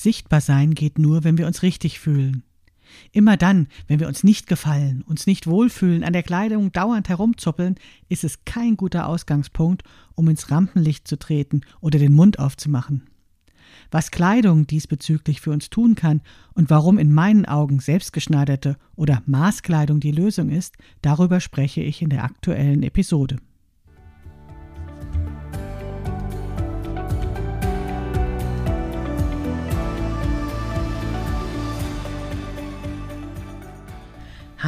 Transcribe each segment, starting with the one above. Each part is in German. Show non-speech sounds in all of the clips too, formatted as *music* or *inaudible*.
Sichtbar sein geht nur, wenn wir uns richtig fühlen. Immer dann, wenn wir uns nicht gefallen, uns nicht wohlfühlen, an der Kleidung dauernd herumzuppeln, ist es kein guter Ausgangspunkt, um ins Rampenlicht zu treten oder den Mund aufzumachen. Was Kleidung diesbezüglich für uns tun kann und warum in meinen Augen selbstgeschneiderte oder Maßkleidung die Lösung ist, darüber spreche ich in der aktuellen Episode.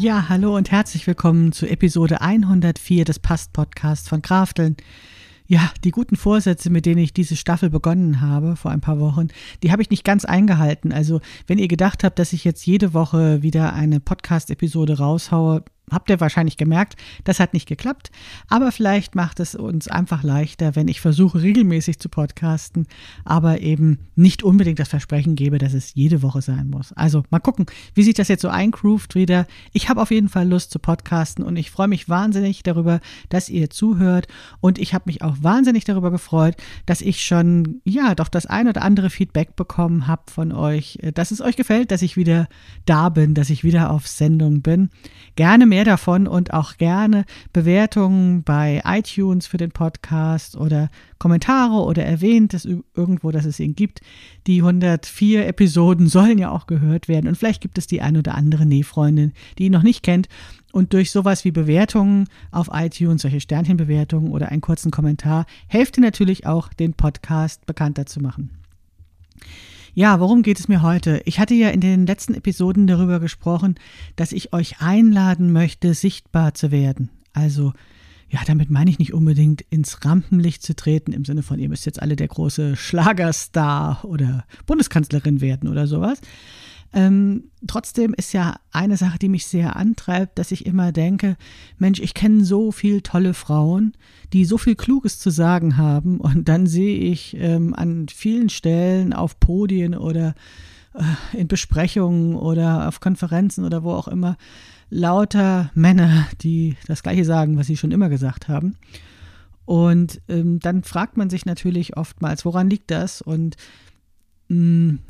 Ja, hallo und herzlich willkommen zu Episode 104 des Past-Podcasts von Krafteln. Ja, die guten Vorsätze, mit denen ich diese Staffel begonnen habe vor ein paar Wochen, die habe ich nicht ganz eingehalten. Also, wenn ihr gedacht habt, dass ich jetzt jede Woche wieder eine Podcast-Episode raushaue, habt ihr wahrscheinlich gemerkt, das hat nicht geklappt. Aber vielleicht macht es uns einfach leichter, wenn ich versuche, regelmäßig zu podcasten, aber eben nicht unbedingt das Versprechen gebe, dass es jede Woche sein muss. Also mal gucken, wie sich das jetzt so eingroovt wieder. Ich habe auf jeden Fall Lust zu podcasten und ich freue mich wahnsinnig darüber, dass ihr zuhört. Und ich habe mich auch wahnsinnig darüber gefreut, dass ich schon, ja, doch das ein oder andere Feedback bekommen habe von euch, dass es euch gefällt, dass ich wieder da bin, dass ich wieder auf Sendung bin. Gerne mehr mehr davon und auch gerne Bewertungen bei iTunes für den Podcast oder Kommentare oder erwähnt es irgendwo, dass es ihn gibt. Die 104 Episoden sollen ja auch gehört werden und vielleicht gibt es die ein oder andere Nähfreundin, die ihn noch nicht kennt und durch sowas wie Bewertungen auf iTunes, solche Sternchenbewertungen oder einen kurzen Kommentar, helft ihr natürlich auch, den Podcast bekannter zu machen. Ja, worum geht es mir heute? Ich hatte ja in den letzten Episoden darüber gesprochen, dass ich euch einladen möchte, sichtbar zu werden. Also, ja, damit meine ich nicht unbedingt ins Rampenlicht zu treten, im Sinne von, ihr müsst jetzt alle der große Schlagerstar oder Bundeskanzlerin werden oder sowas, ähm, trotzdem ist ja eine Sache, die mich sehr antreibt, dass ich immer denke, Mensch, ich kenne so viele tolle Frauen, die so viel Kluges zu sagen haben und dann sehe ich ähm, an vielen Stellen auf Podien oder äh, in Besprechungen oder auf Konferenzen oder wo auch immer lauter Männer, die das gleiche sagen, was sie schon immer gesagt haben. Und ähm, dann fragt man sich natürlich oftmals, woran liegt das? Und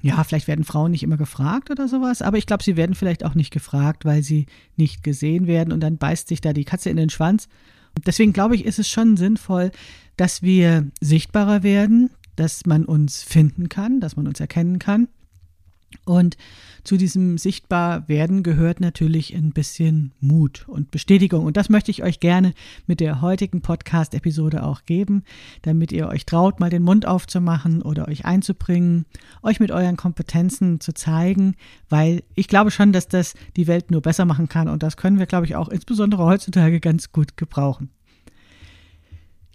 ja, vielleicht werden Frauen nicht immer gefragt oder sowas, aber ich glaube, sie werden vielleicht auch nicht gefragt, weil sie nicht gesehen werden und dann beißt sich da die Katze in den Schwanz. deswegen glaube ich, ist es schon sinnvoll, dass wir sichtbarer werden, dass man uns finden kann, dass man uns erkennen kann. Und zu diesem Sichtbarwerden gehört natürlich ein bisschen Mut und Bestätigung. Und das möchte ich euch gerne mit der heutigen Podcast-Episode auch geben, damit ihr euch traut, mal den Mund aufzumachen oder euch einzubringen, euch mit euren Kompetenzen zu zeigen, weil ich glaube schon, dass das die Welt nur besser machen kann. Und das können wir, glaube ich, auch insbesondere heutzutage ganz gut gebrauchen.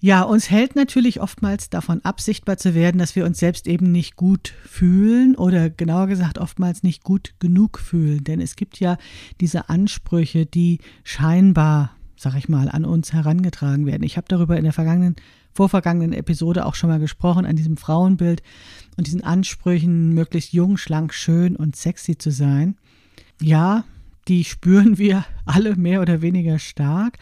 Ja, uns hält natürlich oftmals davon ab, sichtbar zu werden, dass wir uns selbst eben nicht gut fühlen oder genauer gesagt oftmals nicht gut genug fühlen. Denn es gibt ja diese Ansprüche, die scheinbar, sag ich mal, an uns herangetragen werden. Ich habe darüber in der vergangenen, vorvergangenen Episode auch schon mal gesprochen, an diesem Frauenbild und diesen Ansprüchen, möglichst jung, schlank, schön und sexy zu sein. Ja, die spüren wir alle mehr oder weniger stark.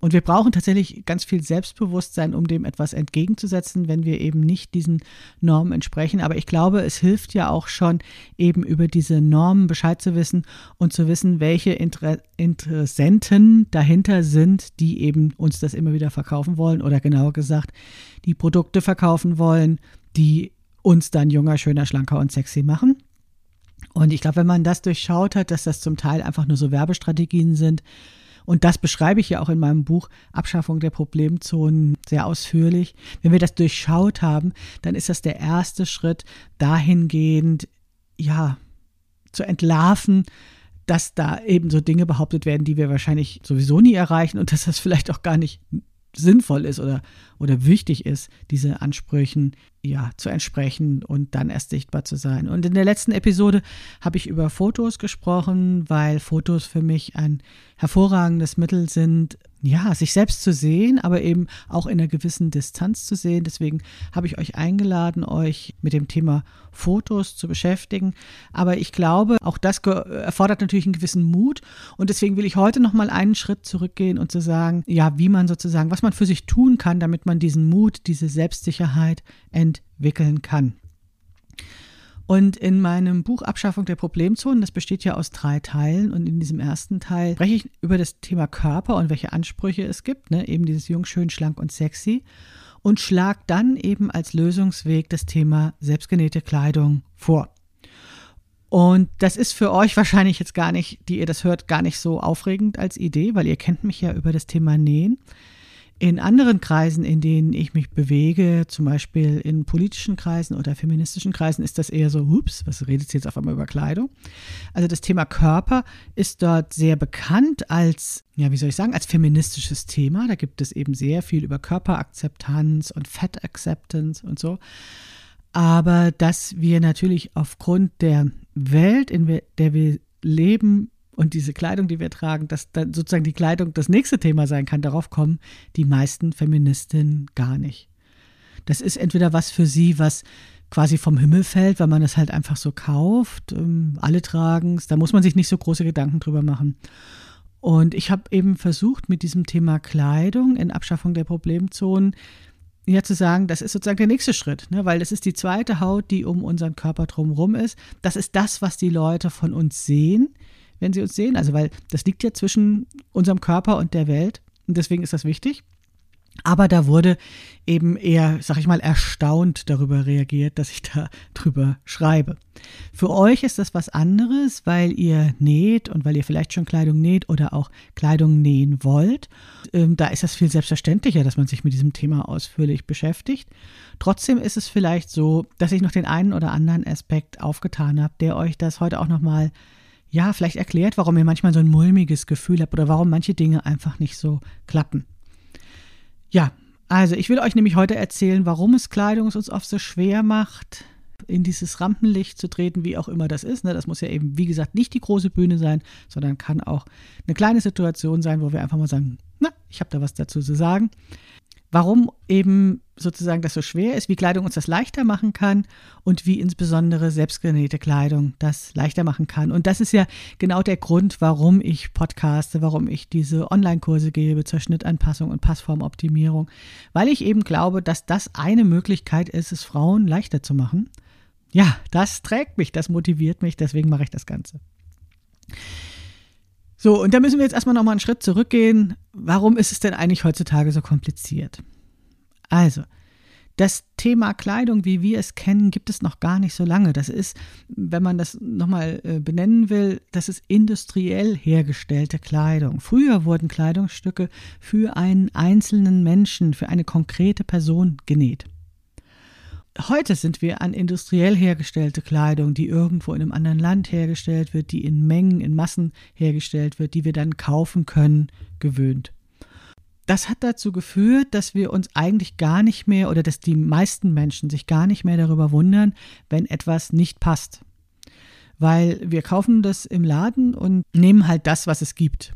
Und wir brauchen tatsächlich ganz viel Selbstbewusstsein, um dem etwas entgegenzusetzen, wenn wir eben nicht diesen Normen entsprechen. Aber ich glaube, es hilft ja auch schon, eben über diese Normen Bescheid zu wissen und zu wissen, welche Inter Interessenten dahinter sind, die eben uns das immer wieder verkaufen wollen oder genauer gesagt, die Produkte verkaufen wollen, die uns dann junger, schöner, schlanker und sexy machen. Und ich glaube, wenn man das durchschaut hat, dass das zum Teil einfach nur so Werbestrategien sind, und das beschreibe ich ja auch in meinem Buch Abschaffung der Problemzonen sehr ausführlich. Wenn wir das durchschaut haben, dann ist das der erste Schritt dahingehend, ja, zu entlarven, dass da eben so Dinge behauptet werden, die wir wahrscheinlich sowieso nie erreichen und dass das vielleicht auch gar nicht sinnvoll ist oder, oder wichtig ist, diese Ansprüchen ja zu entsprechen und dann erst sichtbar zu sein. Und in der letzten Episode habe ich über Fotos gesprochen, weil Fotos für mich ein hervorragendes Mittel sind, ja, sich selbst zu sehen, aber eben auch in einer gewissen Distanz zu sehen. Deswegen habe ich euch eingeladen, euch mit dem Thema Fotos zu beschäftigen. Aber ich glaube, auch das erfordert natürlich einen gewissen Mut. Und deswegen will ich heute noch mal einen Schritt zurückgehen und zu sagen, ja, wie man sozusagen, was man für sich tun kann, damit man diesen Mut, diese Selbstsicherheit entwickeln kann. Und in meinem Buch Abschaffung der Problemzonen, das besteht ja aus drei Teilen und in diesem ersten Teil spreche ich über das Thema Körper und welche Ansprüche es gibt, ne? eben dieses jung, schön, schlank und sexy und schlag dann eben als Lösungsweg das Thema selbstgenähte Kleidung vor. Und das ist für euch wahrscheinlich jetzt gar nicht, die ihr das hört, gar nicht so aufregend als Idee, weil ihr kennt mich ja über das Thema Nähen. In anderen Kreisen, in denen ich mich bewege, zum Beispiel in politischen Kreisen oder feministischen Kreisen, ist das eher so, ups, was redet jetzt auf einmal über Kleidung? Also das Thema Körper ist dort sehr bekannt als, ja, wie soll ich sagen, als feministisches Thema. Da gibt es eben sehr viel über Körperakzeptanz und Fat Acceptance und so. Aber dass wir natürlich aufgrund der Welt, in der wir leben, und diese Kleidung, die wir tragen, dass dann sozusagen die Kleidung das nächste Thema sein kann, darauf kommen die meisten Feministinnen gar nicht. Das ist entweder was für sie, was quasi vom Himmel fällt, weil man es halt einfach so kauft. Ähm, alle tragen es, da muss man sich nicht so große Gedanken drüber machen. Und ich habe eben versucht, mit diesem Thema Kleidung in Abschaffung der Problemzonen ja zu sagen, das ist sozusagen der nächste Schritt, ne? weil das ist die zweite Haut, die um unseren Körper drumherum ist. Das ist das, was die Leute von uns sehen wenn sie uns sehen. Also, weil das liegt ja zwischen unserem Körper und der Welt. Und deswegen ist das wichtig. Aber da wurde eben eher, sag ich mal, erstaunt darüber reagiert, dass ich da *laughs* drüber schreibe. Für euch ist das was anderes, weil ihr näht und weil ihr vielleicht schon Kleidung näht oder auch Kleidung nähen wollt. Ähm, da ist das viel selbstverständlicher, dass man sich mit diesem Thema ausführlich beschäftigt. Trotzdem ist es vielleicht so, dass ich noch den einen oder anderen Aspekt aufgetan habe, der euch das heute auch nochmal ja, vielleicht erklärt, warum ihr manchmal so ein mulmiges Gefühl habt oder warum manche Dinge einfach nicht so klappen. Ja, also ich will euch nämlich heute erzählen, warum es Kleidung uns oft so schwer macht, in dieses Rampenlicht zu treten, wie auch immer das ist. Ne? Das muss ja eben, wie gesagt, nicht die große Bühne sein, sondern kann auch eine kleine Situation sein, wo wir einfach mal sagen, na, ich habe da was dazu zu sagen warum eben sozusagen das so schwer ist, wie Kleidung uns das leichter machen kann und wie insbesondere selbstgenähte Kleidung das leichter machen kann. Und das ist ja genau der Grund, warum ich podcaste, warum ich diese Online-Kurse gebe zur Schnittanpassung und Passformoptimierung, weil ich eben glaube, dass das eine Möglichkeit ist, es Frauen leichter zu machen. Ja, das trägt mich, das motiviert mich, deswegen mache ich das Ganze. So, und da müssen wir jetzt erstmal nochmal einen Schritt zurückgehen. Warum ist es denn eigentlich heutzutage so kompliziert? Also, das Thema Kleidung, wie wir es kennen, gibt es noch gar nicht so lange. Das ist, wenn man das nochmal äh, benennen will, das ist industriell hergestellte Kleidung. Früher wurden Kleidungsstücke für einen einzelnen Menschen, für eine konkrete Person genäht. Heute sind wir an industriell hergestellte Kleidung, die irgendwo in einem anderen Land hergestellt wird, die in Mengen, in Massen hergestellt wird, die wir dann kaufen können, gewöhnt. Das hat dazu geführt, dass wir uns eigentlich gar nicht mehr oder dass die meisten Menschen sich gar nicht mehr darüber wundern, wenn etwas nicht passt. Weil wir kaufen das im Laden und nehmen halt das, was es gibt.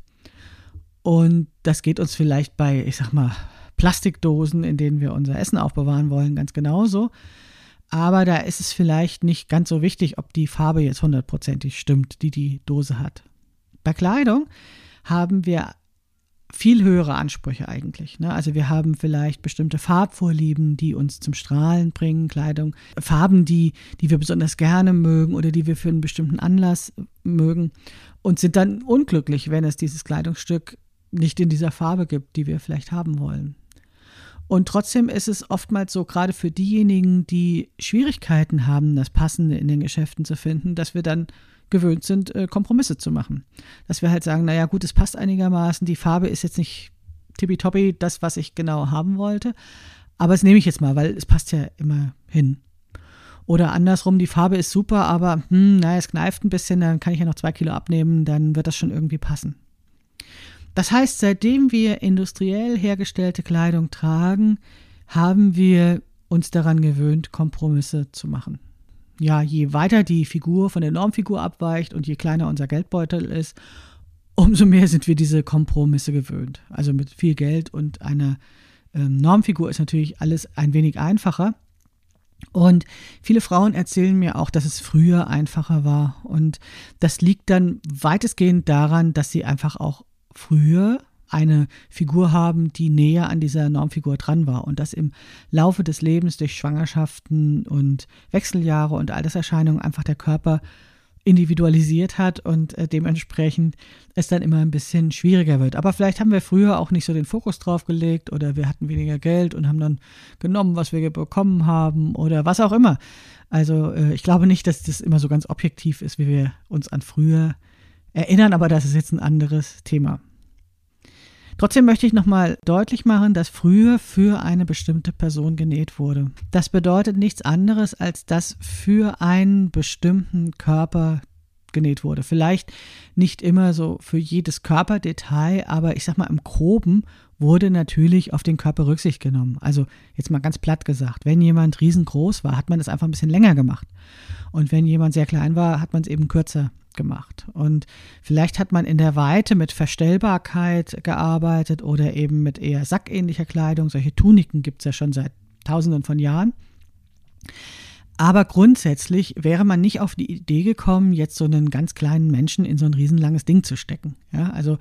Und das geht uns vielleicht bei, ich sag mal, Plastikdosen, in denen wir unser Essen aufbewahren wollen, ganz genauso. Aber da ist es vielleicht nicht ganz so wichtig, ob die Farbe jetzt hundertprozentig stimmt, die die Dose hat. Bei Kleidung haben wir viel höhere Ansprüche eigentlich. Ne? Also wir haben vielleicht bestimmte Farbvorlieben, die uns zum Strahlen bringen, Kleidung, Farben, die, die wir besonders gerne mögen oder die wir für einen bestimmten Anlass mögen und sind dann unglücklich, wenn es dieses Kleidungsstück nicht in dieser Farbe gibt, die wir vielleicht haben wollen. Und trotzdem ist es oftmals so, gerade für diejenigen, die Schwierigkeiten haben, das Passende in den Geschäften zu finden, dass wir dann gewöhnt sind, äh, Kompromisse zu machen. Dass wir halt sagen, naja gut, es passt einigermaßen, die Farbe ist jetzt nicht tippitoppi, das, was ich genau haben wollte, aber das nehme ich jetzt mal, weil es passt ja immer hin. Oder andersrum, die Farbe ist super, aber hm, naja, es kneift ein bisschen, dann kann ich ja noch zwei Kilo abnehmen, dann wird das schon irgendwie passen. Das heißt, seitdem wir industriell hergestellte Kleidung tragen, haben wir uns daran gewöhnt, Kompromisse zu machen. Ja, je weiter die Figur von der Normfigur abweicht und je kleiner unser Geldbeutel ist, umso mehr sind wir diese Kompromisse gewöhnt. Also mit viel Geld und einer ähm, Normfigur ist natürlich alles ein wenig einfacher. Und viele Frauen erzählen mir auch, dass es früher einfacher war. Und das liegt dann weitestgehend daran, dass sie einfach auch früher eine Figur haben, die näher an dieser Normfigur dran war und dass im Laufe des Lebens durch Schwangerschaften und Wechseljahre und Alterserscheinungen einfach der Körper individualisiert hat und äh, dementsprechend es dann immer ein bisschen schwieriger wird. Aber vielleicht haben wir früher auch nicht so den Fokus drauf gelegt oder wir hatten weniger Geld und haben dann genommen, was wir bekommen haben oder was auch immer. Also äh, ich glaube nicht, dass das immer so ganz objektiv ist, wie wir uns an früher erinnern, aber das ist jetzt ein anderes Thema. Trotzdem möchte ich nochmal deutlich machen, dass früher für eine bestimmte Person genäht wurde. Das bedeutet nichts anderes, als dass für einen bestimmten Körper genäht wurde. Vielleicht nicht immer so für jedes Körperdetail, aber ich sag mal im Groben wurde natürlich auf den Körper Rücksicht genommen. Also jetzt mal ganz platt gesagt, wenn jemand riesengroß war, hat man das einfach ein bisschen länger gemacht. Und wenn jemand sehr klein war, hat man es eben kürzer gemacht. Und vielleicht hat man in der Weite mit Verstellbarkeit gearbeitet oder eben mit eher sackähnlicher Kleidung. Solche Tuniken gibt es ja schon seit Tausenden von Jahren. Aber grundsätzlich wäre man nicht auf die Idee gekommen, jetzt so einen ganz kleinen Menschen in so ein riesenlanges Ding zu stecken. Ja, also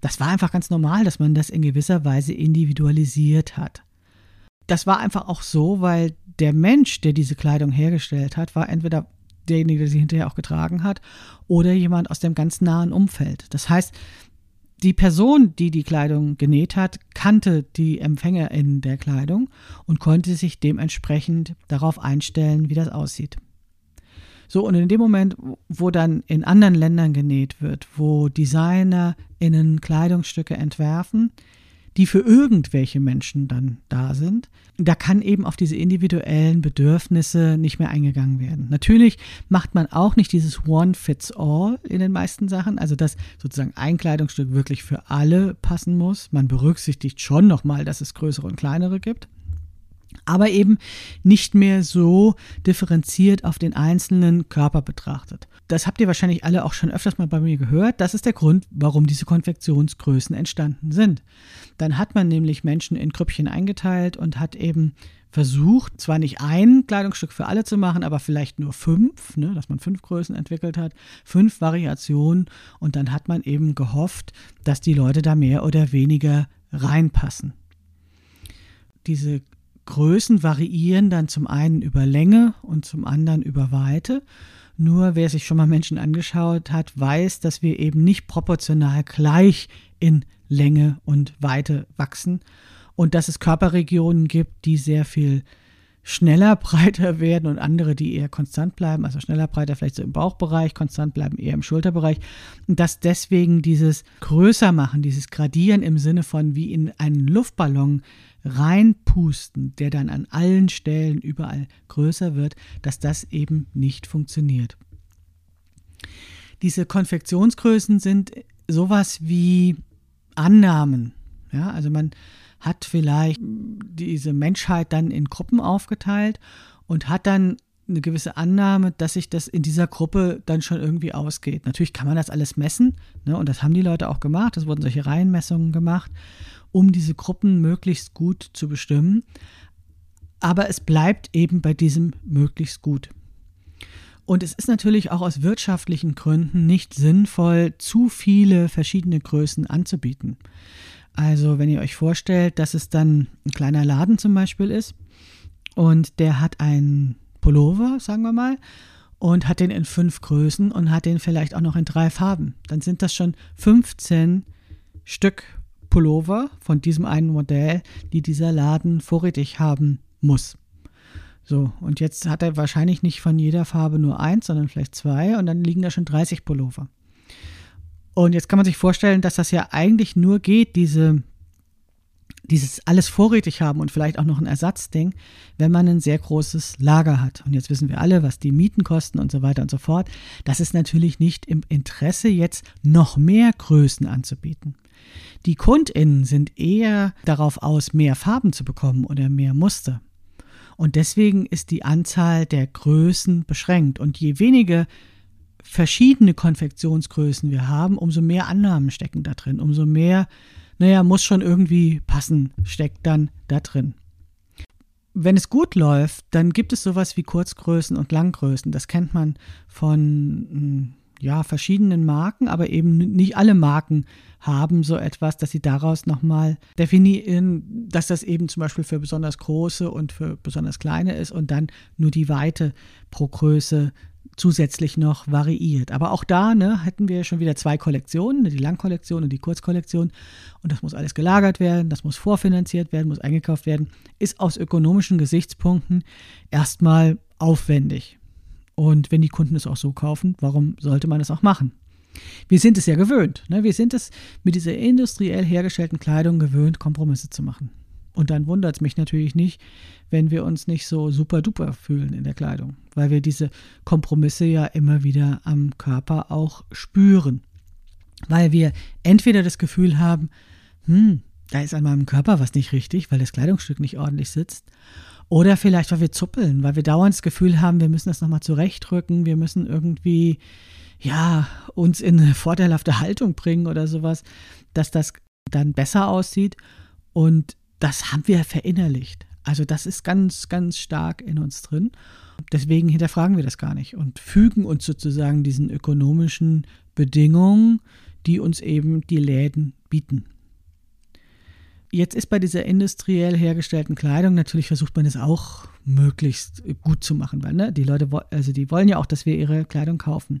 das war einfach ganz normal, dass man das in gewisser Weise individualisiert hat. Das war einfach auch so, weil der Mensch, der diese Kleidung hergestellt hat, war entweder derjenige, der sie hinterher auch getragen hat, oder jemand aus dem ganz nahen Umfeld. Das heißt, die Person, die die Kleidung genäht hat, kannte die Empfängerin der Kleidung und konnte sich dementsprechend darauf einstellen, wie das aussieht. So, und in dem Moment, wo dann in anderen Ländern genäht wird, wo DesignerInnen Kleidungsstücke entwerfen, die für irgendwelche Menschen dann da sind. Da kann eben auf diese individuellen Bedürfnisse nicht mehr eingegangen werden. Natürlich macht man auch nicht dieses One Fits All in den meisten Sachen, also dass sozusagen ein Kleidungsstück wirklich für alle passen muss. Man berücksichtigt schon nochmal, dass es größere und kleinere gibt aber eben nicht mehr so differenziert auf den einzelnen Körper betrachtet. Das habt ihr wahrscheinlich alle auch schon öfters mal bei mir gehört. Das ist der Grund, warum diese Konfektionsgrößen entstanden sind. Dann hat man nämlich Menschen in Grüppchen eingeteilt und hat eben versucht, zwar nicht ein Kleidungsstück für alle zu machen, aber vielleicht nur fünf, ne, dass man fünf Größen entwickelt hat, fünf Variationen und dann hat man eben gehofft, dass die Leute da mehr oder weniger reinpassen. Diese Größen variieren dann zum einen über Länge und zum anderen über Weite. Nur wer sich schon mal Menschen angeschaut hat, weiß, dass wir eben nicht proportional gleich in Länge und Weite wachsen und dass es Körperregionen gibt, die sehr viel schneller *laughs* breiter werden und andere, die eher konstant bleiben, also schneller breiter vielleicht so im Bauchbereich, konstant bleiben eher im Schulterbereich. Und dass deswegen dieses größer machen, dieses Gradieren im Sinne von wie in einen Luftballon reinpusten, der dann an allen Stellen überall größer wird, dass das eben nicht funktioniert. Diese Konfektionsgrößen sind sowas wie Annahmen. Ja, also man hat vielleicht diese Menschheit dann in Gruppen aufgeteilt und hat dann eine gewisse Annahme, dass sich das in dieser Gruppe dann schon irgendwie ausgeht. Natürlich kann man das alles messen, ne, und das haben die Leute auch gemacht. Es wurden solche Reihenmessungen gemacht, um diese Gruppen möglichst gut zu bestimmen. Aber es bleibt eben bei diesem möglichst gut. Und es ist natürlich auch aus wirtschaftlichen Gründen nicht sinnvoll, zu viele verschiedene Größen anzubieten. Also wenn ihr euch vorstellt, dass es dann ein kleiner Laden zum Beispiel ist und der hat einen Pullover, sagen wir mal, und hat den in fünf Größen und hat den vielleicht auch noch in drei Farben, dann sind das schon 15 Stück Pullover von diesem einen Modell, die dieser Laden vorrätig haben muss. So, und jetzt hat er wahrscheinlich nicht von jeder Farbe nur eins, sondern vielleicht zwei und dann liegen da schon 30 Pullover. Und jetzt kann man sich vorstellen, dass das ja eigentlich nur geht, diese, dieses alles vorrätig haben und vielleicht auch noch ein Ersatzding, wenn man ein sehr großes Lager hat. Und jetzt wissen wir alle, was die Mieten kosten und so weiter und so fort. Das ist natürlich nicht im Interesse, jetzt noch mehr Größen anzubieten. Die KundInnen sind eher darauf aus, mehr Farben zu bekommen oder mehr Muster. Und deswegen ist die Anzahl der Größen beschränkt. Und je weniger verschiedene Konfektionsgrößen wir haben, umso mehr Annahmen stecken da drin, umso mehr, naja, muss schon irgendwie passen, steckt dann da drin. Wenn es gut läuft, dann gibt es sowas wie Kurzgrößen und Langgrößen. Das kennt man von hm, ja, verschiedenen Marken, aber eben nicht alle Marken haben so etwas, dass sie daraus nochmal definieren, dass das eben zum Beispiel für besonders große und für besonders kleine ist und dann nur die Weite pro Größe zusätzlich noch variiert. Aber auch da ne, hätten wir schon wieder zwei Kollektionen, die Langkollektion und die Kurzkollektion. Und das muss alles gelagert werden, das muss vorfinanziert werden, muss eingekauft werden. Ist aus ökonomischen Gesichtspunkten erstmal aufwendig. Und wenn die Kunden es auch so kaufen, warum sollte man es auch machen? Wir sind es ja gewöhnt. Ne? Wir sind es mit dieser industriell hergestellten Kleidung gewöhnt, Kompromisse zu machen. Und dann wundert es mich natürlich nicht, wenn wir uns nicht so super duper fühlen in der Kleidung, weil wir diese Kompromisse ja immer wieder am Körper auch spüren. Weil wir entweder das Gefühl haben, hm, da ist an meinem Körper was nicht richtig, weil das Kleidungsstück nicht ordentlich sitzt. Oder vielleicht, weil wir zuppeln, weil wir dauernd das Gefühl haben, wir müssen das nochmal zurechtrücken, wir müssen irgendwie, ja, uns in eine vorteilhafte Haltung bringen oder sowas, dass das dann besser aussieht. Und das haben wir verinnerlicht. Also das ist ganz, ganz stark in uns drin. Deswegen hinterfragen wir das gar nicht und fügen uns sozusagen diesen ökonomischen Bedingungen, die uns eben die Läden bieten. Jetzt ist bei dieser industriell hergestellten Kleidung natürlich versucht man es auch möglichst gut zu machen, weil ne, die Leute, also die wollen ja auch, dass wir ihre Kleidung kaufen.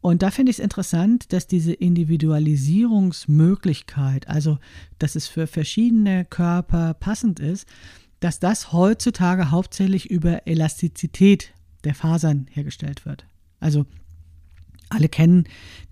Und da finde ich es interessant, dass diese Individualisierungsmöglichkeit, also dass es für verschiedene Körper passend ist, dass das heutzutage hauptsächlich über Elastizität der Fasern hergestellt wird. Also alle kennen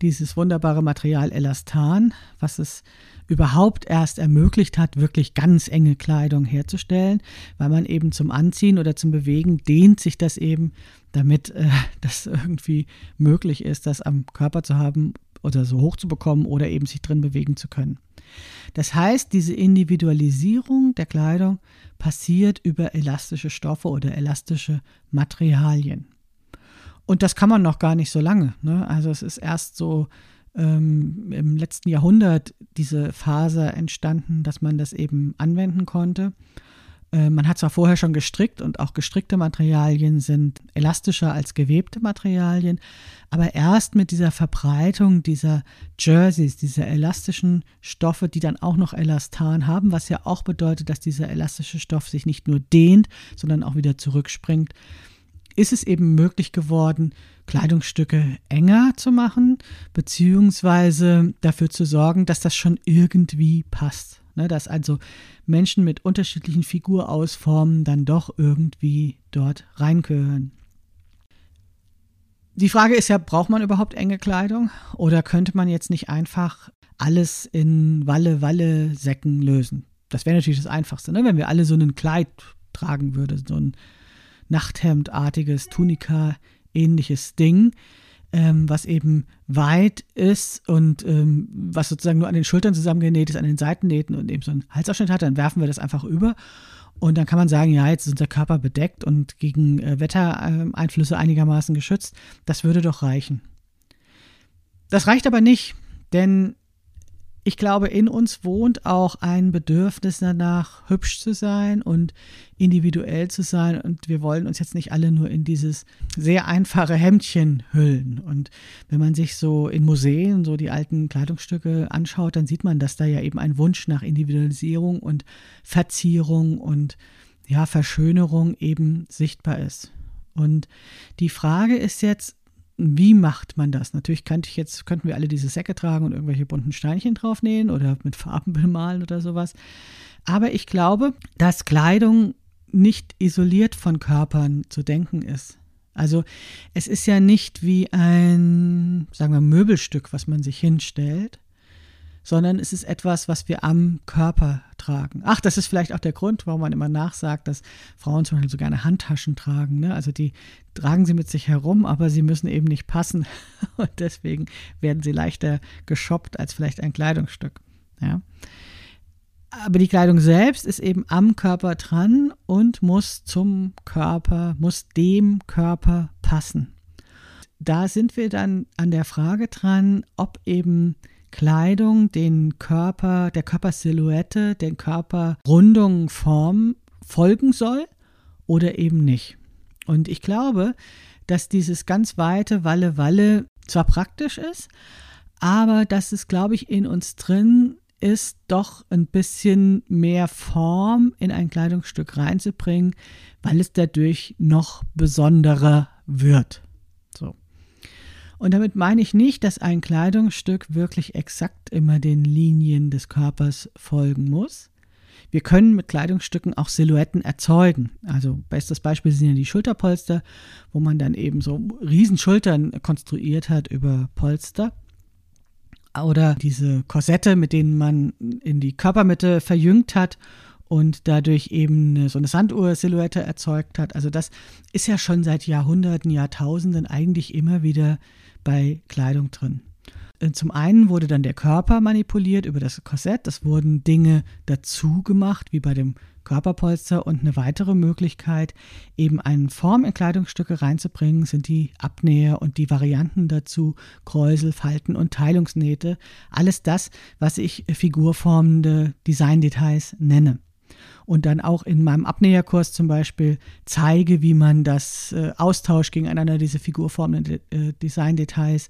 dieses wunderbare Material Elastan, was es überhaupt erst ermöglicht hat, wirklich ganz enge Kleidung herzustellen, weil man eben zum Anziehen oder zum Bewegen dehnt sich das eben, damit äh, *laughs* das irgendwie möglich ist, das am Körper zu haben oder so hoch zu bekommen oder eben sich drin bewegen zu können. Das heißt, diese Individualisierung der Kleidung passiert über elastische Stoffe oder elastische Materialien. Und das kann man noch gar nicht so lange. Ne? Also es ist erst so ähm, im letzten Jahrhundert diese Phase entstanden, dass man das eben anwenden konnte. Äh, man hat zwar vorher schon gestrickt und auch gestrickte Materialien sind elastischer als gewebte Materialien, aber erst mit dieser Verbreitung dieser Jerseys, dieser elastischen Stoffe, die dann auch noch Elastan haben, was ja auch bedeutet, dass dieser elastische Stoff sich nicht nur dehnt, sondern auch wieder zurückspringt, ist es eben möglich geworden, Kleidungsstücke enger zu machen, beziehungsweise dafür zu sorgen, dass das schon irgendwie passt. Ne, dass also Menschen mit unterschiedlichen Figurausformen dann doch irgendwie dort reingehören. Die Frage ist ja, braucht man überhaupt enge Kleidung oder könnte man jetzt nicht einfach alles in Walle-Walle-Säcken lösen? Das wäre natürlich das Einfachste, ne? wenn wir alle so ein Kleid tragen würden, so ein Nachthemdartiges, Tunika-ähnliches Ding, ähm, was eben weit ist und ähm, was sozusagen nur an den Schultern zusammengenäht ist, an den Seitennähten und eben so einen Halsausschnitt hat, dann werfen wir das einfach über. Und dann kann man sagen, ja, jetzt ist unser Körper bedeckt und gegen äh, Wettereinflüsse einigermaßen geschützt. Das würde doch reichen. Das reicht aber nicht, denn ich glaube, in uns wohnt auch ein Bedürfnis danach, hübsch zu sein und individuell zu sein. Und wir wollen uns jetzt nicht alle nur in dieses sehr einfache Hemdchen hüllen. Und wenn man sich so in Museen so die alten Kleidungsstücke anschaut, dann sieht man, dass da ja eben ein Wunsch nach Individualisierung und Verzierung und ja, Verschönerung eben sichtbar ist. Und die Frage ist jetzt, wie macht man das? Natürlich könnte ich jetzt, könnten wir alle diese Säcke tragen und irgendwelche bunten Steinchen draufnähen oder mit Farben *laughs* bemalen oder sowas. Aber ich glaube, dass Kleidung nicht isoliert von Körpern zu denken ist. Also es ist ja nicht wie ein, sagen wir, Möbelstück, was man sich hinstellt, sondern es ist etwas, was wir am Körper tragen. Ach, das ist vielleicht auch der Grund, warum man immer nachsagt, dass Frauen zum Beispiel so gerne Handtaschen tragen. Ne? Also die tragen sie mit sich herum, aber sie müssen eben nicht passen *laughs* und deswegen werden sie leichter geshoppt als vielleicht ein Kleidungsstück. Ja. Aber die Kleidung selbst ist eben am Körper dran und muss zum Körper, muss dem Körper passen. Da sind wir dann an der Frage dran, ob eben Kleidung den Körper, der Körpersilhouette, den Körperrundung, Form folgen soll oder eben nicht. Und ich glaube, dass dieses ganz weite Walle-Walle zwar praktisch ist, aber dass es, glaube ich, in uns drin ist, doch ein bisschen mehr Form in ein Kleidungsstück reinzubringen, weil es dadurch noch besonderer wird. Und damit meine ich nicht, dass ein Kleidungsstück wirklich exakt immer den Linien des Körpers folgen muss. Wir können mit Kleidungsstücken auch Silhouetten erzeugen. Also bestes Beispiel sind ja die Schulterpolster, wo man dann eben so Riesenschultern konstruiert hat über Polster. Oder diese Korsette, mit denen man in die Körpermitte verjüngt hat und dadurch eben so eine Sanduhr-Silhouette erzeugt hat. Also das ist ja schon seit Jahrhunderten, Jahrtausenden eigentlich immer wieder bei Kleidung drin. Äh, zum einen wurde dann der Körper manipuliert über das Korsett. Es wurden Dinge dazu gemacht, wie bei dem Körperpolster. Und eine weitere Möglichkeit, eben eine Form in Kleidungsstücke reinzubringen, sind die Abnäher und die Varianten dazu, Kräusel, Falten und Teilungsnähte. Alles das, was ich figurformende Designdetails nenne und dann auch in meinem Abnäherkurs zum Beispiel zeige, wie man das äh, austauscht gegeneinander, diese figurformenden äh, Designdetails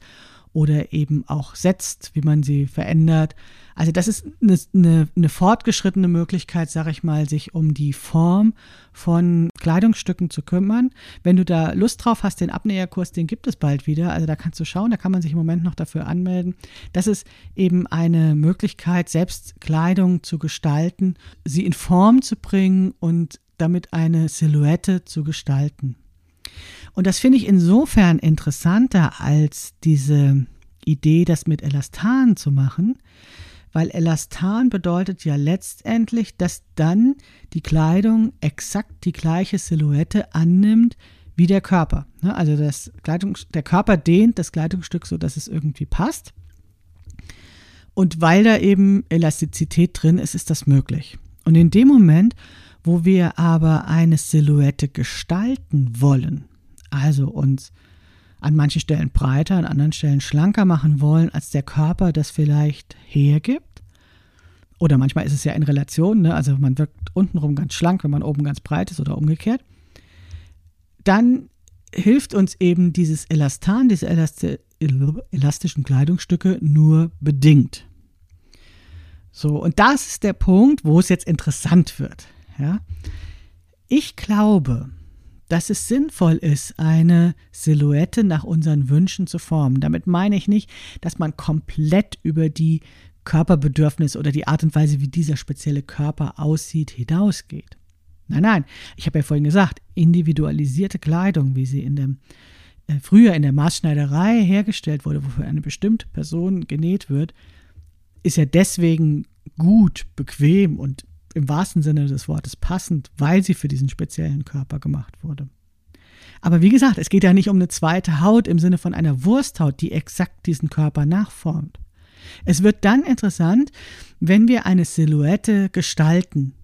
oder eben auch setzt, wie man sie verändert. Also das ist eine, eine, eine fortgeschrittene Möglichkeit, sage ich mal, sich um die Form von Kleidungsstücken zu kümmern. Wenn du da Lust drauf hast, den Abnäherkurs, den gibt es bald wieder. Also da kannst du schauen, da kann man sich im Moment noch dafür anmelden. Das ist eben eine Möglichkeit, selbst Kleidung zu gestalten, sie in Form zu bringen und damit eine Silhouette zu gestalten. Und das finde ich insofern interessanter als diese Idee, das mit Elastan zu machen, weil Elastan bedeutet ja letztendlich, dass dann die Kleidung exakt die gleiche Silhouette annimmt wie der Körper. Ne, also das Kleidung, der Körper dehnt das Kleidungsstück so, dass es irgendwie passt. Und weil da eben Elastizität drin ist, ist das möglich. Und in dem Moment, wo wir aber eine Silhouette gestalten wollen, also uns an manchen Stellen breiter, an anderen Stellen schlanker machen wollen, als der Körper das vielleicht hergibt. Oder manchmal ist es ja in Relation, ne? also man wirkt untenrum ganz schlank, wenn man oben ganz breit ist oder umgekehrt. Dann hilft uns eben dieses Elastan, diese Elasti elastischen Kleidungsstücke nur bedingt. So, und das ist der Punkt, wo es jetzt interessant wird. Ja? Ich glaube, dass es sinnvoll ist, eine Silhouette nach unseren Wünschen zu formen. Damit meine ich nicht, dass man komplett über die Körperbedürfnisse oder die Art und Weise, wie dieser spezielle Körper aussieht, hinausgeht. Nein, nein, ich habe ja vorhin gesagt, individualisierte Kleidung, wie sie in dem, äh, früher in der Maßschneiderei hergestellt wurde, wofür eine bestimmte Person genäht wird, ist ja deswegen gut, bequem und im wahrsten Sinne des Wortes passend, weil sie für diesen speziellen Körper gemacht wurde. Aber wie gesagt, es geht ja nicht um eine zweite Haut im Sinne von einer Wursthaut, die exakt diesen Körper nachformt. Es wird dann interessant, wenn wir eine Silhouette gestalten.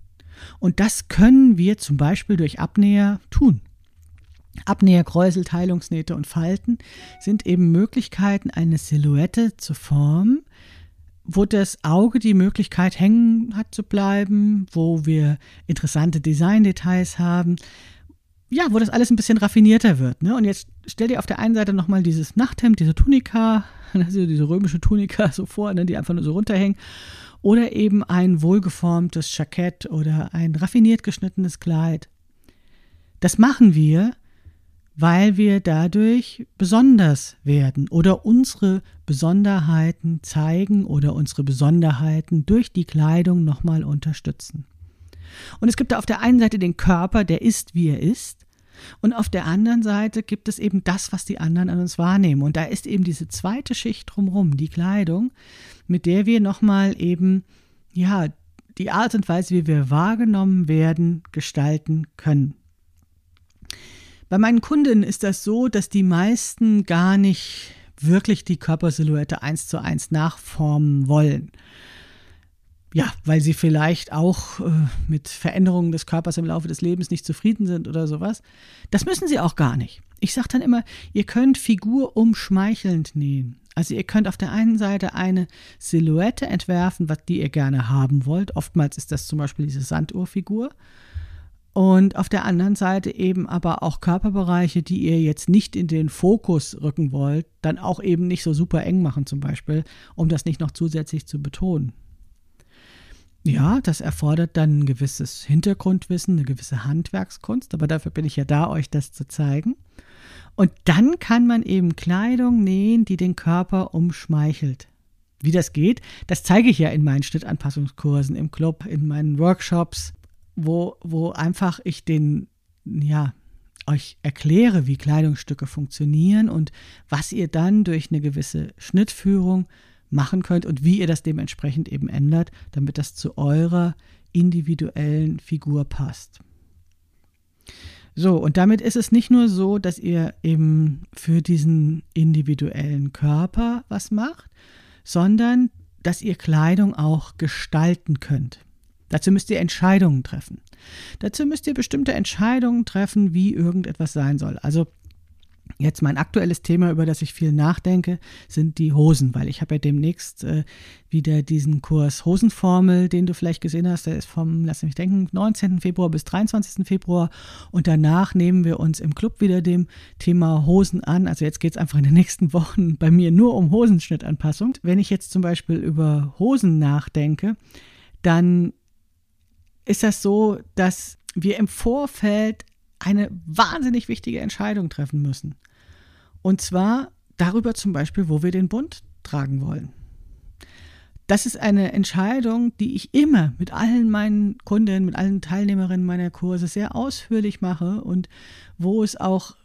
Und das können wir zum Beispiel durch Abnäher tun. Abnäher, Kräusel, Teilungsnähte und Falten sind eben Möglichkeiten, eine Silhouette zu formen, wo das Auge die Möglichkeit hängen hat zu bleiben, wo wir interessante Designdetails haben, ja, wo das alles ein bisschen raffinierter wird. Ne? Und jetzt stell dir auf der einen Seite nochmal dieses Nachthemd, diese Tunika, *laughs* also diese römische Tunika so vor, ne, die einfach nur so runterhängen. Oder eben ein wohlgeformtes Jackett oder ein raffiniert geschnittenes Kleid. Das machen wir, weil wir dadurch besonders werden oder unsere Besonderheiten zeigen oder unsere Besonderheiten durch die Kleidung nochmal unterstützen. Und es gibt da auf der einen Seite den Körper, der ist, wie er ist, und auf der anderen Seite gibt es eben das, was die anderen an uns wahrnehmen. Und da ist eben diese zweite Schicht drumherum, die Kleidung, mit der wir nochmal eben, ja, die Art und Weise, wie wir wahrgenommen werden, gestalten können. Bei meinen Kunden ist das so, dass die meisten gar nicht wirklich die Körpersilhouette eins zu eins nachformen wollen. ja, weil sie vielleicht auch äh, mit Veränderungen des Körpers im Laufe des Lebens nicht zufrieden sind oder sowas. Das müssen sie auch gar nicht. Ich sage dann immer, ihr könnt Figur umschmeichelnd nähen. Also ihr könnt auf der einen Seite eine Silhouette entwerfen, was die ihr gerne haben wollt. Oftmals ist das zum Beispiel diese Sanduhrfigur. Und auf der anderen Seite eben aber auch Körperbereiche, die ihr jetzt nicht in den Fokus rücken wollt, dann auch eben nicht so super eng machen zum Beispiel, um das nicht noch zusätzlich zu betonen. Ja, das erfordert dann ein gewisses Hintergrundwissen, eine gewisse Handwerkskunst, aber dafür bin ich ja da, euch das zu zeigen. Und dann kann man eben Kleidung nähen, die den Körper umschmeichelt. Wie das geht, das zeige ich ja in meinen Schnittanpassungskursen im Club, in meinen Workshops, wo, wo einfach ich den, ja, euch erkläre, wie Kleidungsstücke funktionieren und was ihr dann durch eine gewisse Schnittführung machen könnt und wie ihr das dementsprechend eben ändert, damit das zu eurer individuellen Figur passt. So, und damit ist es nicht nur so, dass ihr eben für diesen individuellen Körper was macht, sondern dass ihr Kleidung auch gestalten könnt. Dazu müsst ihr Entscheidungen treffen. Dazu müsst ihr bestimmte Entscheidungen treffen, wie irgendetwas sein soll. Also Jetzt mein aktuelles Thema, über das ich viel nachdenke, sind die Hosen, weil ich habe ja demnächst äh, wieder diesen Kurs Hosenformel, den du vielleicht gesehen hast, der ist vom, lass mich denken, 19. Februar bis 23. Februar und danach nehmen wir uns im Club wieder dem Thema Hosen an. Also jetzt geht es einfach in den nächsten Wochen bei mir nur um Hosenschnittanpassung. Wenn ich jetzt zum Beispiel über Hosen nachdenke, dann ist das so, dass wir im Vorfeld eine wahnsinnig wichtige Entscheidung treffen müssen. Und zwar darüber zum Beispiel, wo wir den Bund tragen wollen. Das ist eine Entscheidung, die ich immer mit allen meinen Kunden, mit allen Teilnehmerinnen meiner Kurse sehr ausführlich mache und wo es auch,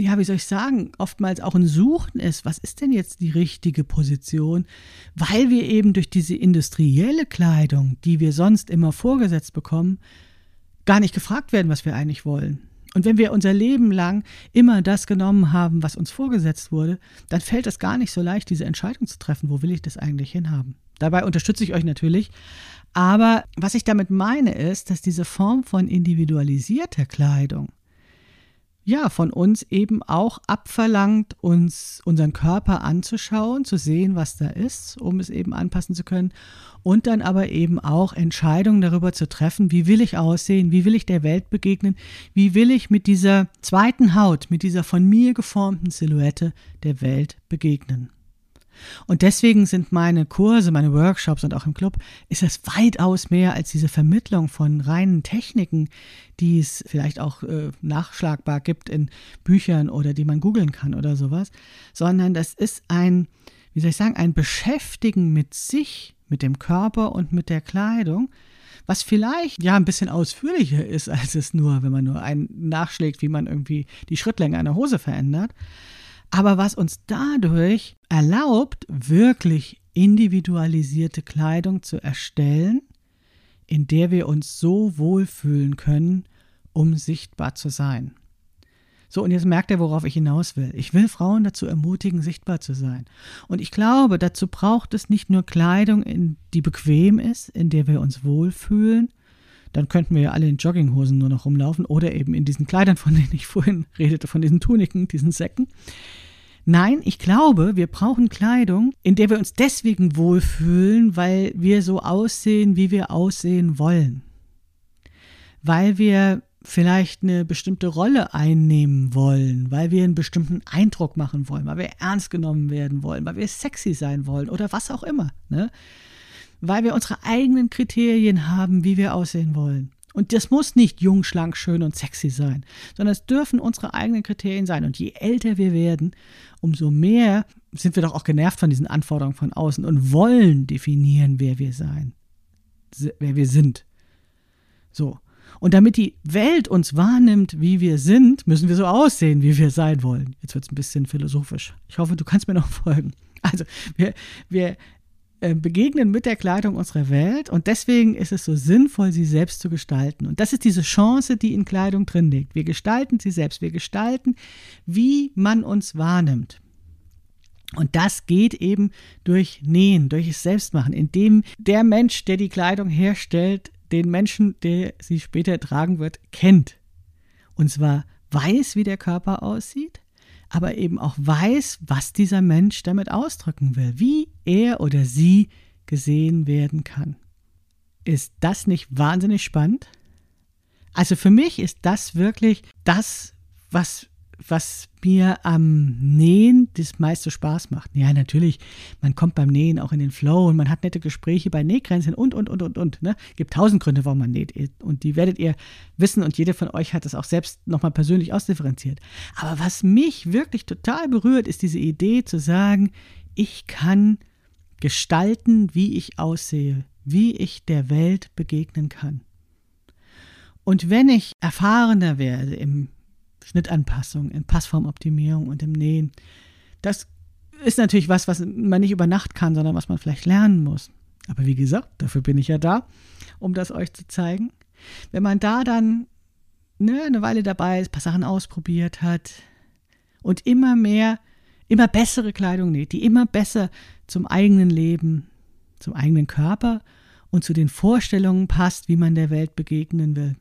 ja, wie soll ich sagen, oftmals auch ein Suchen ist, was ist denn jetzt die richtige Position, weil wir eben durch diese industrielle Kleidung, die wir sonst immer vorgesetzt bekommen, gar nicht gefragt werden, was wir eigentlich wollen. Und wenn wir unser Leben lang immer das genommen haben, was uns vorgesetzt wurde, dann fällt es gar nicht so leicht, diese Entscheidung zu treffen, wo will ich das eigentlich hinhaben. Dabei unterstütze ich euch natürlich. Aber was ich damit meine, ist, dass diese Form von individualisierter Kleidung ja, von uns eben auch abverlangt, uns unseren Körper anzuschauen, zu sehen, was da ist, um es eben anpassen zu können und dann aber eben auch Entscheidungen darüber zu treffen, wie will ich aussehen, wie will ich der Welt begegnen, wie will ich mit dieser zweiten Haut, mit dieser von mir geformten Silhouette der Welt begegnen. Und deswegen sind meine Kurse, meine Workshops und auch im Club, ist es weitaus mehr als diese Vermittlung von reinen Techniken, die es vielleicht auch äh, nachschlagbar gibt in Büchern oder die man googeln kann oder sowas, sondern das ist ein, wie soll ich sagen, ein Beschäftigen mit sich, mit dem Körper und mit der Kleidung, was vielleicht ja ein bisschen ausführlicher ist, als es nur, wenn man nur einen nachschlägt, wie man irgendwie die Schrittlänge einer Hose verändert aber was uns dadurch erlaubt, wirklich individualisierte Kleidung zu erstellen, in der wir uns so wohlfühlen können, um sichtbar zu sein. So, und jetzt merkt ihr, worauf ich hinaus will. Ich will Frauen dazu ermutigen, sichtbar zu sein. Und ich glaube, dazu braucht es nicht nur Kleidung, die bequem ist, in der wir uns wohlfühlen, dann könnten wir ja alle in Jogginghosen nur noch rumlaufen oder eben in diesen Kleidern, von denen ich *laughs* vorhin redete, von diesen Tuniken, diesen Säcken. Nein, ich glaube, wir brauchen Kleidung, in der wir uns deswegen wohlfühlen, weil wir so aussehen, wie wir aussehen wollen. Weil wir vielleicht eine bestimmte Rolle einnehmen wollen, weil wir einen bestimmten Eindruck machen wollen, weil wir ernst genommen werden wollen, weil wir sexy sein wollen oder was auch immer. Ne? Weil wir unsere eigenen Kriterien haben, wie wir aussehen wollen. Und das muss nicht jung, schlank, schön und sexy sein, sondern es dürfen unsere eigenen Kriterien sein. Und je älter wir werden, umso mehr sind wir doch auch genervt von diesen Anforderungen von außen und wollen definieren, wer wir sein, wer wir sind. So. Und damit die Welt uns wahrnimmt, wie wir sind, müssen wir so aussehen, wie wir sein wollen. Jetzt wird es ein bisschen philosophisch. Ich hoffe, du kannst mir noch folgen. Also, wir, wir begegnen mit der Kleidung unserer Welt und deswegen ist es so sinnvoll, sie selbst zu gestalten. Und das ist diese Chance, die in Kleidung drin liegt. Wir gestalten sie selbst, wir gestalten, wie man uns wahrnimmt. Und das geht eben durch Nähen, durch es Selbstmachen, indem der Mensch, der die Kleidung herstellt, den Menschen, der sie später tragen wird, kennt. Und zwar weiß, wie der Körper aussieht, aber eben auch weiß, was dieser Mensch damit ausdrücken will, wie er oder sie gesehen werden kann. Ist das nicht wahnsinnig spannend? Also für mich ist das wirklich das, was was mir am Nähen das meiste Spaß macht. Ja, natürlich, man kommt beim Nähen auch in den Flow und man hat nette Gespräche bei Nähgrenzen und, und, und, und, und. Ne? Gibt tausend Gründe, warum man näht. Und die werdet ihr wissen und jeder von euch hat das auch selbst nochmal persönlich ausdifferenziert. Aber was mich wirklich total berührt, ist diese Idee zu sagen, ich kann gestalten, wie ich aussehe, wie ich der Welt begegnen kann. Und wenn ich erfahrener werde im Schnittanpassung, in Passformoptimierung und im Nähen. Das ist natürlich was, was man nicht über Nacht kann, sondern was man vielleicht lernen muss. Aber wie gesagt, dafür bin ich ja da, um das euch zu zeigen. Wenn man da dann ne, eine Weile dabei ist, ein paar Sachen ausprobiert hat und immer mehr, immer bessere Kleidung näht, die immer besser zum eigenen Leben, zum eigenen Körper und zu den Vorstellungen passt, wie man der Welt begegnen will,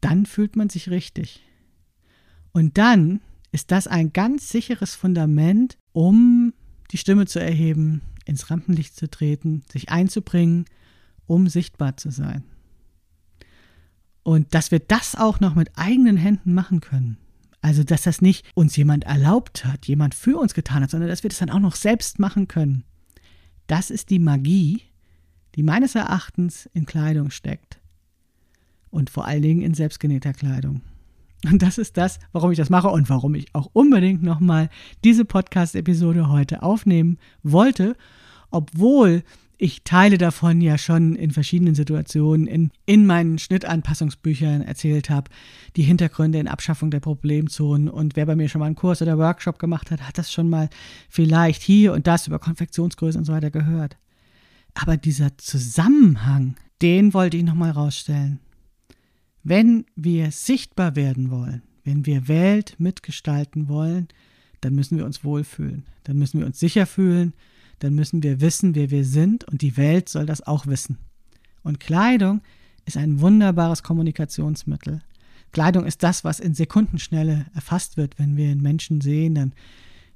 dann fühlt man sich richtig. Und dann ist das ein ganz sicheres Fundament, um die Stimme zu erheben, ins Rampenlicht zu treten, sich einzubringen, um sichtbar zu sein. Und dass wir das auch noch mit eigenen Händen machen können. Also, dass das nicht uns jemand erlaubt hat, jemand für uns getan hat, sondern dass wir das dann auch noch selbst machen können. Das ist die Magie, die meines Erachtens in Kleidung steckt. Und vor allen Dingen in selbstgenähter Kleidung. Und das ist das, warum ich das mache und warum ich auch unbedingt nochmal diese Podcast-Episode heute aufnehmen wollte, obwohl ich Teile davon ja schon in verschiedenen Situationen in, in meinen Schnittanpassungsbüchern erzählt habe, die Hintergründe in Abschaffung der Problemzonen. Und wer bei mir schon mal einen Kurs oder Workshop gemacht hat, hat das schon mal vielleicht hier und das über Konfektionsgröße und so weiter gehört. Aber dieser Zusammenhang, den wollte ich nochmal rausstellen. Wenn wir sichtbar werden wollen, wenn wir Welt mitgestalten wollen, dann müssen wir uns wohlfühlen, dann müssen wir uns sicher fühlen, dann müssen wir wissen, wer wir sind und die Welt soll das auch wissen. Und Kleidung ist ein wunderbares Kommunikationsmittel. Kleidung ist das, was in Sekundenschnelle erfasst wird. Wenn wir einen Menschen sehen, dann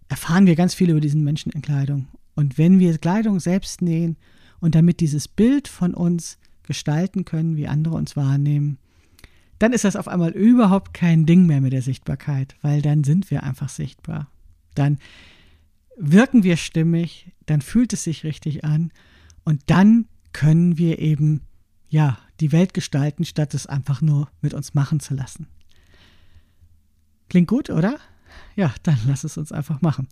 erfahren wir ganz viel über diesen Menschen in Kleidung. Und wenn wir Kleidung selbst nähen und damit dieses Bild von uns gestalten können, wie andere uns wahrnehmen, dann ist das auf einmal überhaupt kein Ding mehr mit der Sichtbarkeit, weil dann sind wir einfach sichtbar. Dann wirken wir stimmig, dann fühlt es sich richtig an und dann können wir eben ja die Welt gestalten, statt es einfach nur mit uns machen zu lassen. Klingt gut, oder? Ja, dann lass es uns einfach machen.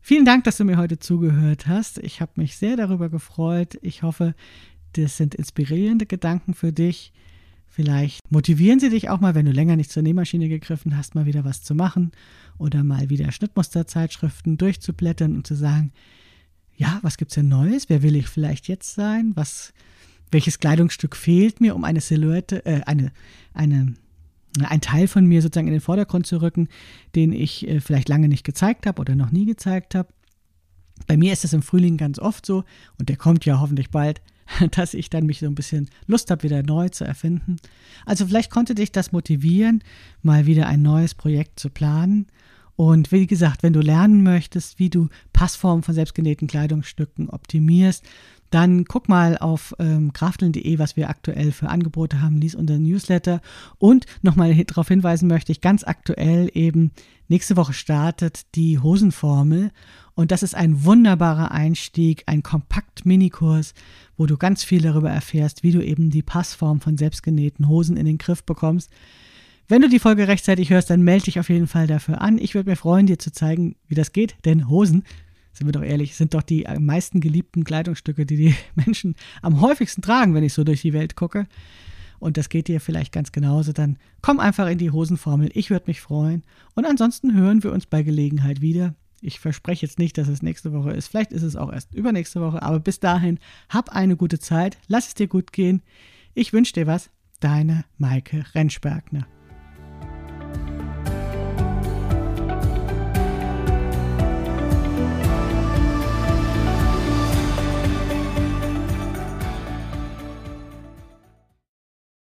Vielen Dank, dass du mir heute zugehört hast. Ich habe mich sehr darüber gefreut. Ich hoffe, das sind inspirierende Gedanken für dich. Vielleicht motivieren sie dich auch mal, wenn du länger nicht zur Nähmaschine gegriffen hast, mal wieder was zu machen oder mal wieder Schnittmusterzeitschriften durchzublättern und zu sagen, ja, was gibt's denn Neues? Wer will ich vielleicht jetzt sein? Was, welches Kleidungsstück fehlt mir, um eine Silhouette, äh, eine, eine, ein Teil von mir sozusagen in den Vordergrund zu rücken, den ich äh, vielleicht lange nicht gezeigt habe oder noch nie gezeigt habe? Bei mir ist es im Frühling ganz oft so, und der kommt ja hoffentlich bald, *laughs* dass ich dann mich so ein bisschen Lust habe, wieder neu zu erfinden. Also vielleicht konnte dich das motivieren, mal wieder ein neues Projekt zu planen. Und wie gesagt, wenn du lernen möchtest, wie du Passformen von selbstgenähten Kleidungsstücken optimierst, dann guck mal auf ähm, krafteln.de, was wir aktuell für Angebote haben, lies unser Newsletter. Und nochmal darauf hinweisen möchte ich, ganz aktuell eben, nächste Woche startet die Hosenformel. Und das ist ein wunderbarer Einstieg, ein Kompakt-Minikurs, wo du ganz viel darüber erfährst, wie du eben die Passform von selbstgenähten Hosen in den Griff bekommst. Wenn du die Folge rechtzeitig hörst, dann melde dich auf jeden Fall dafür an. Ich würde mir freuen, dir zu zeigen, wie das geht, denn Hosen, sind wir doch ehrlich, sind doch die am meisten geliebten Kleidungsstücke, die die *laughs* Menschen am häufigsten tragen, wenn ich so durch die Welt gucke. Und das geht dir vielleicht ganz genauso. Dann komm einfach in die Hosenformel. Ich würde mich freuen. Und ansonsten hören wir uns bei Gelegenheit wieder. Ich verspreche jetzt nicht, dass es nächste Woche ist. Vielleicht ist es auch erst übernächste Woche. Aber bis dahin, hab eine gute Zeit. Lass es dir gut gehen. Ich wünsche dir was. Deine Maike Rentschbergner.